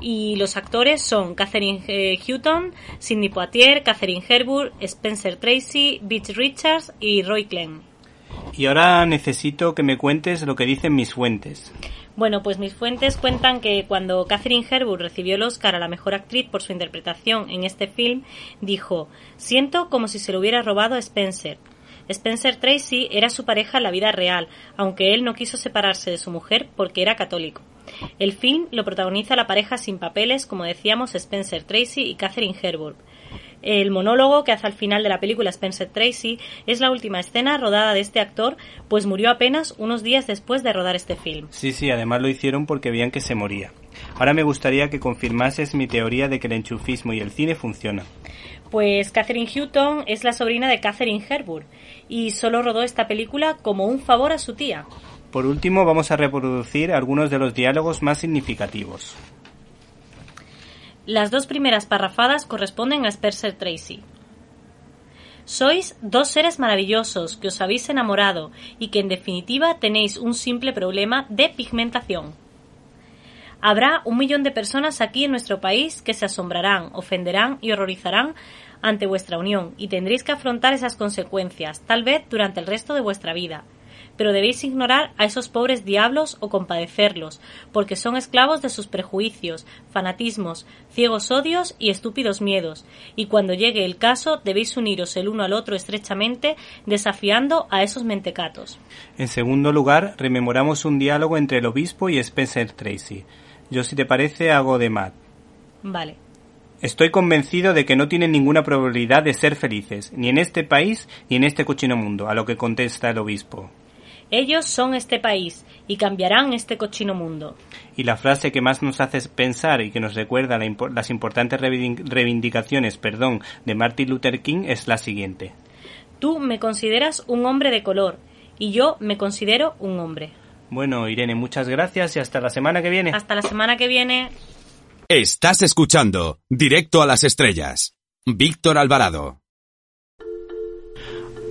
Y los actores son Catherine eh, Hutton, Sidney Poitier, Catherine Herburg, Spencer Tracy, Beach Richards y Roy Glenn. Y ahora necesito que me cuentes lo que dicen mis fuentes. Bueno, pues mis fuentes cuentan que cuando Catherine Herburg recibió el Oscar a la mejor actriz por su interpretación en este film, dijo: Siento como si se lo hubiera robado a Spencer. Spencer Tracy era su pareja en la vida real, aunque él no quiso separarse de su mujer porque era católico. El film lo protagoniza la pareja sin papeles, como decíamos, Spencer Tracy y Catherine Herburg. El monólogo que hace al final de la película Spencer Tracy es la última escena rodada de este actor, pues murió apenas unos días después de rodar este film. Sí, sí, además lo hicieron porque veían que se moría. Ahora me gustaría que confirmases mi teoría de que el enchufismo y el cine funcionan. Pues Catherine Hutton es la sobrina de Catherine Herburg y solo rodó esta película como un favor a su tía. Por último, vamos a reproducir algunos de los diálogos más significativos. Las dos primeras parrafadas corresponden a Spencer Tracy. Sois dos seres maravillosos que os habéis enamorado y que en definitiva tenéis un simple problema de pigmentación. Habrá un millón de personas aquí en nuestro país que se asombrarán, ofenderán y horrorizarán ante vuestra unión y tendréis que afrontar esas consecuencias, tal vez durante el resto de vuestra vida pero debéis ignorar a esos pobres diablos o compadecerlos, porque son esclavos de sus prejuicios, fanatismos, ciegos odios y estúpidos miedos, y cuando llegue el caso debéis uniros el uno al otro estrechamente, desafiando a esos mentecatos. En segundo lugar, rememoramos un diálogo entre el obispo y Spencer Tracy. Yo, si te parece, hago de Matt. Vale. Estoy convencido de que no tienen ninguna probabilidad de ser felices, ni en este país ni en este cochino mundo, a lo que contesta el obispo. Ellos son este país y cambiarán este cochino mundo. Y la frase que más nos hace pensar y que nos recuerda las importantes reivindicaciones perdón, de Martin Luther King es la siguiente. Tú me consideras un hombre de color y yo me considero un hombre. Bueno, Irene, muchas gracias y hasta la semana que viene. Hasta la semana que viene. Estás escuchando Directo a las Estrellas. Víctor Alvarado.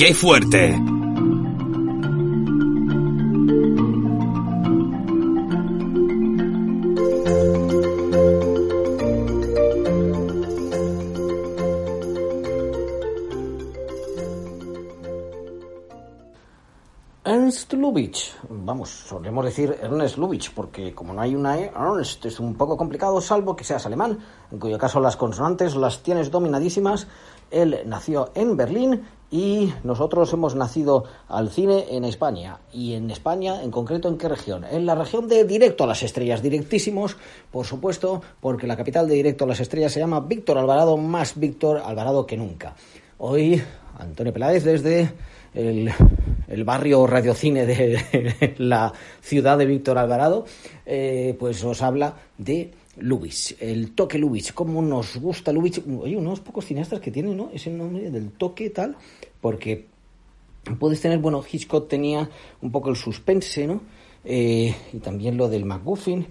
¡Qué fuerte! Ernst Lubitsch. Vamos, solemos decir Ernest Lubitsch, porque como no hay una E, Ernst es un poco complicado, salvo que seas alemán, en cuyo caso las consonantes las tienes dominadísimas. Él nació en Berlín y nosotros hemos nacido al cine en España. Y en España, en concreto, ¿en qué región? En la región de Directo a las Estrellas, directísimos, por supuesto, porque la capital de Directo a las Estrellas se llama Víctor Alvarado, más Víctor Alvarado que nunca. Hoy, Antonio Peláez desde el, barrio radiocine de la ciudad de Víctor Alvarado, eh, pues os habla de Lubitsch, el toque Lubitsch, cómo nos gusta Lubitsch. Hay unos pocos cineastas que tienen ¿no? ese nombre del toque tal, porque puedes tener, bueno, Hitchcock tenía un poco el suspense, ¿no? Eh, y también lo del MacGuffin.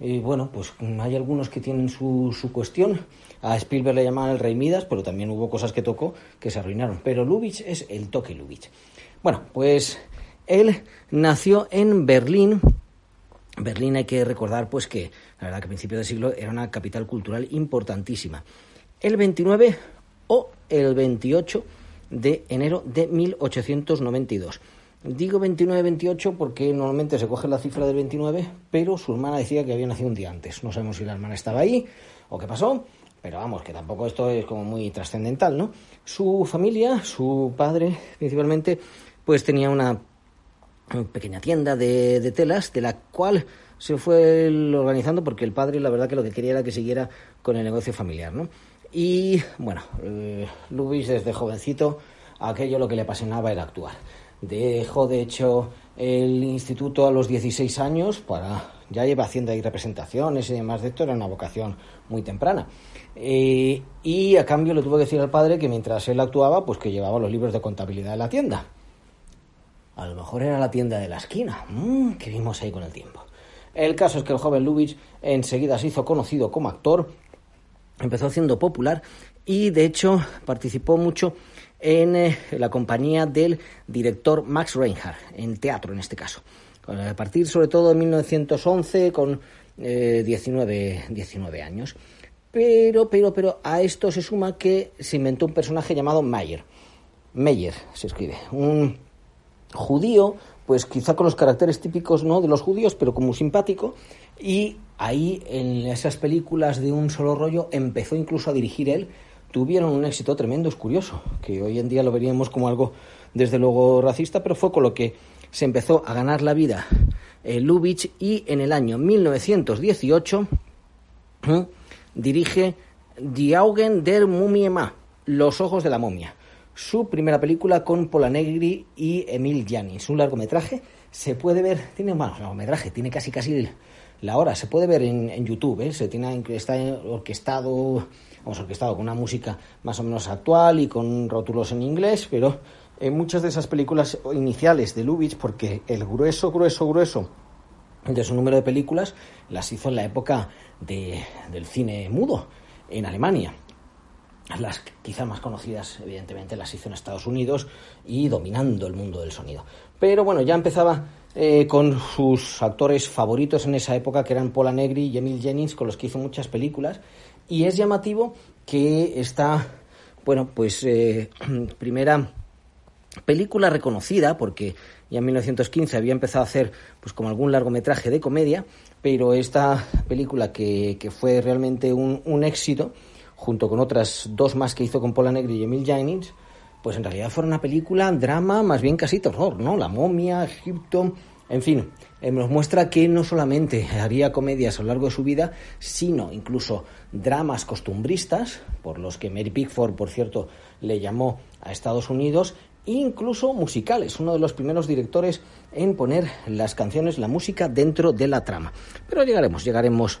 Eh, bueno, pues hay algunos que tienen su, su cuestión. A Spielberg le llamaban el Rey Midas, pero también hubo cosas que tocó que se arruinaron. Pero Lubitsch es el toque Lubitsch. Bueno, pues él nació en Berlín. Berlín hay que recordar pues que la verdad que a principios del siglo era una capital cultural importantísima. El 29 o el 28 de enero de 1892. Digo 29-28 porque normalmente se coge la cifra del 29, pero su hermana decía que había nacido un día antes. No sabemos si la hermana estaba ahí o qué pasó, pero vamos, que tampoco esto es como muy trascendental, ¿no? Su familia, su padre principalmente, pues tenía una pequeña tienda de, de telas, de la cual se fue organizando porque el padre la verdad que lo que quería era que siguiera con el negocio familiar, ¿no? Y bueno, eh, Luis desde jovencito aquello lo que le apasionaba era actuar. Dejó de hecho el instituto a los 16 años para ya lleva haciendo ahí representaciones y demás de esto, era una vocación muy temprana. Eh, y a cambio le tuvo que decir al padre que mientras él actuaba, pues que llevaba los libros de contabilidad de la tienda. A lo mejor era la tienda de la esquina, mm, que vimos ahí con el tiempo. El caso es que el joven Lubitsch enseguida se hizo conocido como actor, empezó siendo popular y de hecho participó mucho en eh, la compañía del director Max Reinhardt, en teatro en este caso. A partir sobre todo de 1911 con eh, 19, 19 años. Pero, pero, pero a esto se suma que se inventó un personaje llamado Mayer. Meyer se escribe. Un judío, pues quizá con los caracteres típicos no de los judíos, pero como simpático. Y ahí, en esas películas de un solo rollo, empezó incluso a dirigir él. Tuvieron un éxito tremendo, es curioso, que hoy en día lo veríamos como algo, desde luego, racista, pero fue con lo que se empezó a ganar la vida eh, Lubitsch y en el año 1918 ¿eh? dirige Die Augen der Mumie Ma, Los ojos de la momia, su primera película con Pola Negri y Emil Jannings, un largometraje, se puede ver, tiene, bueno, largometraje, tiene casi casi la hora, se puede ver en, en YouTube, ¿eh? se tiene, está orquestado, vamos, orquestado con una música más o menos actual y con rótulos en inglés, pero en muchas de esas películas iniciales de Lubitsch, porque el grueso, grueso, grueso de su número de películas las hizo en la época de, del cine mudo en Alemania. Las quizá más conocidas, evidentemente, las hizo en Estados Unidos y dominando el mundo del sonido. Pero bueno, ya empezaba eh, con sus actores favoritos en esa época, que eran Paula Negri y Emil Jennings, con los que hizo muchas películas. Y es llamativo que esta, bueno, pues eh, primera película reconocida, porque ya en 1915 había empezado a hacer pues como algún largometraje de comedia, pero esta película que, que fue realmente un, un, éxito, junto con otras dos más que hizo con Paula Negri y Emil Jennings, pues en realidad fue una película, drama, más bien casi terror, ¿no? La momia, Egipto, en fin, eh, nos muestra que no solamente haría comedias a lo largo de su vida, sino incluso dramas costumbristas, por los que Mary Pickford, por cierto, le llamó a Estados Unidos, incluso musicales, uno de los primeros directores en poner las canciones, la música dentro de la trama. Pero llegaremos, llegaremos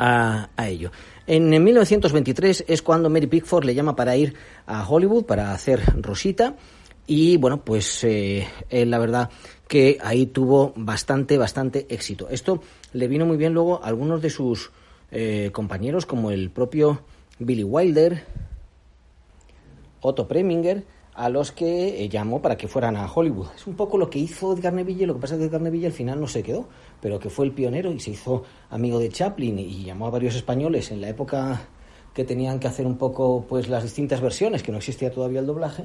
a, ello. En 1923 es cuando Mary Pickford le llama para ir a Hollywood para hacer Rosita y bueno, pues eh, la verdad que ahí tuvo bastante, bastante éxito. Esto le vino muy bien luego a algunos de sus eh, compañeros como el propio Billy Wilder, Otto Preminger, a los que eh, llamó para que fueran a Hollywood. Es un poco lo que hizo Edgar Neville, lo que pasa es que Edgar Neville al final no se quedó, pero que fue el pionero y se hizo amigo de Chaplin y llamó a varios españoles en la época que tenían que hacer un poco pues las distintas versiones, que no existía todavía el doblaje,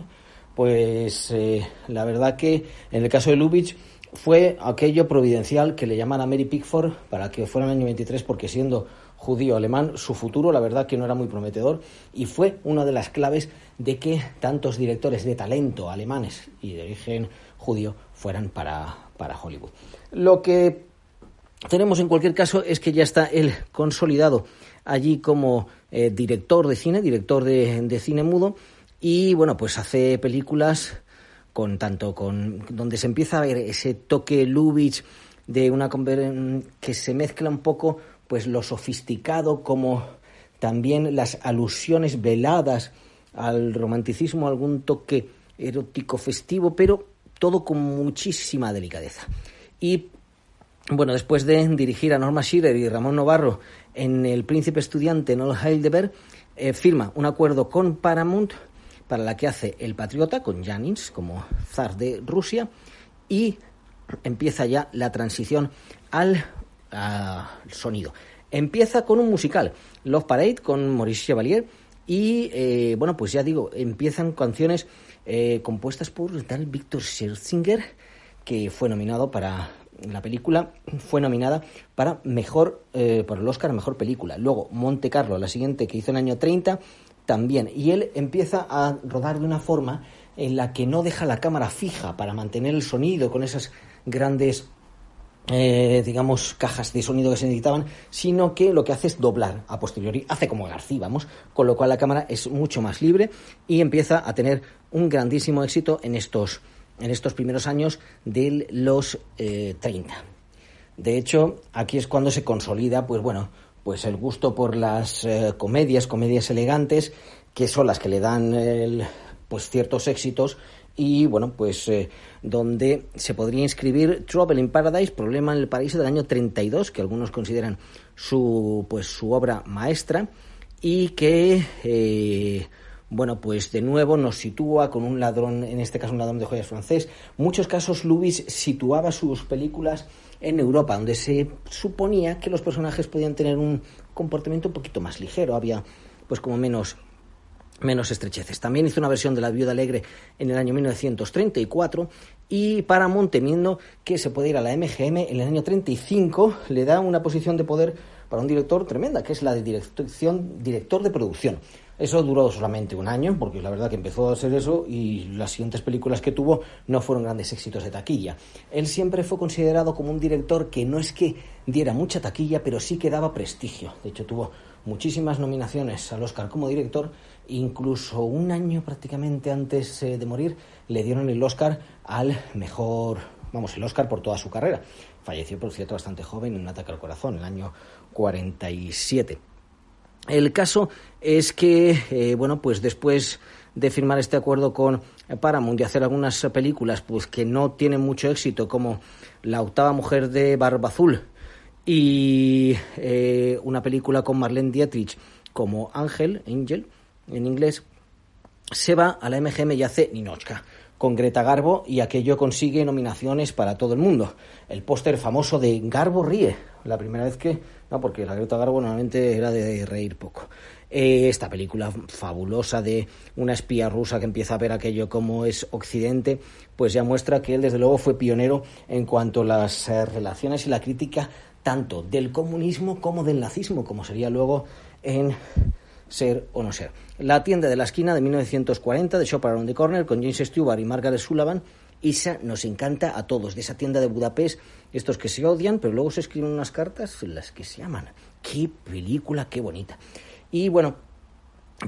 pues eh, la verdad que en el caso de Lubitsch fue aquello providencial que le llaman a Mary Pickford para que fuera en el año 23 porque siendo judío alemán su futuro la verdad que no era muy prometedor y fue una de las claves de que tantos directores de talento alemanes y de origen judío fueran para, para Hollywood. Lo que tenemos en cualquier caso es que ya está él consolidado allí como eh, director de cine, director de, de cine mudo y bueno, pues hace películas con tanto con donde se empieza a ver ese toque Lubitsch de una que se mezcla un poco pues lo sofisticado como también las alusiones veladas al romanticismo, algún toque erótico festivo, pero todo con muchísima delicadeza. Y bueno, después de dirigir a Norma Shearer y Ramón Novarro en El Príncipe Estudiante Noel Heidelberg, eh, firma un acuerdo con Paramount para la que hace El Patriota con Janins como zar de Rusia y empieza ya la transición al, sonido. Empieza con un musical, Love Parade con Maurice Chevalier y eh, bueno, pues ya digo, empiezan canciones eh, compuestas por tal Víctor Scherzinger que fue nominado para la película fue nominada para mejor eh, por el Oscar mejor película. Luego Monte Carlo, la siguiente que hizo en el año 30, también. Y él empieza a rodar de una forma en la que no deja la cámara fija para mantener el sonido con esas grandes eh, digamos, cajas de sonido que se necesitaban, sino que lo que hace es doblar a posteriori, hace como García, vamos, con lo cual la cámara es mucho más libre y empieza a tener un grandísimo éxito en estos, en estos primeros años de los 30. Eh, de hecho, aquí es cuando se consolida, pues bueno, pues el gusto por las eh, comedias, comedias elegantes, que son las que le dan pues ciertos éxitos y bueno, pues eh, donde se podría inscribir Trouble in Paradise, Problema en el Paraíso del año 32, que algunos consideran su pues su obra maestra y que eh, bueno, pues de nuevo nos sitúa con un ladrón, en este caso un ladrón de joyas francés. Muchos casos Lubis situaba sus películas en Europa, donde se suponía que los personajes podían tener un comportamiento un poquito más ligero, había pues como menos menos estrecheces. También hizo una versión de La Viuda Alegre en el año 1934 y para temiendo que se puede ir a la MGM en el año 35, le da una posición de poder para un director tremenda, que es la de dirección, director de producción. Eso duró solamente un año, porque la verdad que empezó a ser eso y las siguientes películas que tuvo no fueron grandes éxitos de taquilla. Él siempre fue considerado como un director que no es que diera mucha taquilla, pero sí que daba prestigio. De hecho, tuvo muchísimas nominaciones al Oscar como director, incluso un año prácticamente antes eh, de morir le dieron el Oscar al mejor, vamos, el Oscar por toda su carrera. Falleció, por cierto, bastante joven en un ataque al corazón, en el año 47. El caso es que, eh, bueno, pues después de firmar este acuerdo con Paramount y hacer algunas películas pues que no tienen mucho éxito, como La octava mujer de Barba Azul y eh, una película con Marlene Dietrich como Ángel, Angel, en inglés, se va a la MGM y hace Ninochka con Greta Garbo y aquello consigue nominaciones para todo el mundo. El póster famoso de Garbo ríe, la primera vez que... No, porque la Greta Garbo normalmente era de reír poco. Eh, esta película fabulosa de una espía rusa que empieza a ver aquello como es Occidente, pues ya muestra que él desde luego fue pionero en cuanto a las eh, relaciones y la crítica tanto del comunismo como del nazismo, como sería luego en ser o no ser. La tienda de la esquina de 1940 de Shop Around the Corner con James Stewart y Margaret Sullivan. Esa nos encanta a todos, de esa tienda de Budapest, estos que se odian, pero luego se escriben unas cartas en las que se aman. ¡Qué película, qué bonita! Y bueno,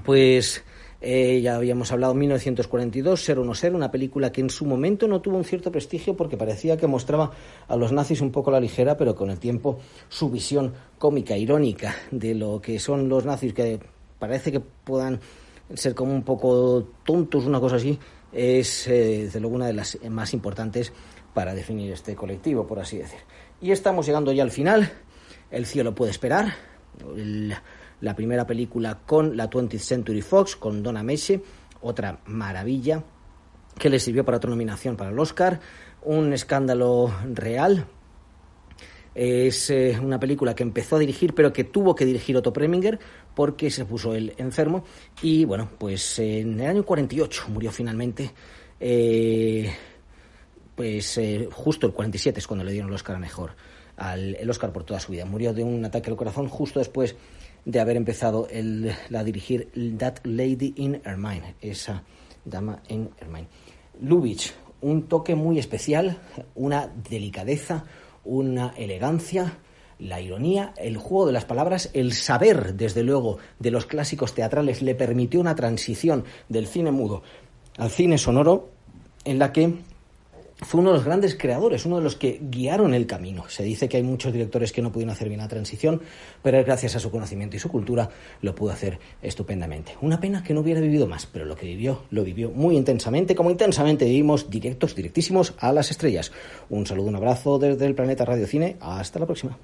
pues eh, ya habíamos hablado 1942, Ser o no ser, una película que en su momento no tuvo un cierto prestigio porque parecía que mostraba a los nazis un poco la ligera, pero con el tiempo su visión cómica, irónica de lo que son los nazis, que parece que puedan ser como un poco tontos, una cosa así, es eh, desde luego una de las más importantes para definir este colectivo, por así decir. Y estamos llegando ya al final. El cielo puede esperar. la primera película con la 20th Century Fox, con Donna Messi, otra maravilla. que le sirvió para otra nominación para el Oscar. Un escándalo real. Es eh, una película que empezó a dirigir, pero que tuvo que dirigir Otto Preminger porque se puso él enfermo. Y bueno, pues en el año 48 murió finalmente. Eh, pues eh, justo el 47 es cuando le dieron el Oscar a mejor, al, el Oscar por toda su vida. Murió de un ataque al corazón justo después de haber empezado el, a dirigir That Lady in Ermine, esa dama en Ermine. Lubitsch, un toque muy especial, una delicadeza, una elegancia, la ironía, el juego de las palabras, el saber, desde luego, de los clásicos teatrales le permitió una transición del cine mudo al cine sonoro en la que fue uno de los grandes creadores, uno de los que guiaron el camino. Se dice que hay muchos directores que no pudieron hacer bien la transición, pero gracias a su conocimiento y su cultura, lo pudo hacer estupendamente. Una pena que no hubiera vivido más, pero lo que vivió, lo vivió muy intensamente, como intensamente vivimos directos, directísimos a las estrellas. Un saludo, un abrazo desde el planeta Radio Cine. Hasta la próxima.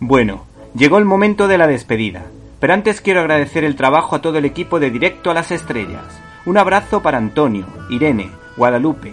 Bueno, llegó el momento de la despedida, pero antes quiero agradecer el trabajo a todo el equipo de Directo a las Estrellas. Un abrazo para Antonio, Irene, Guadalupe,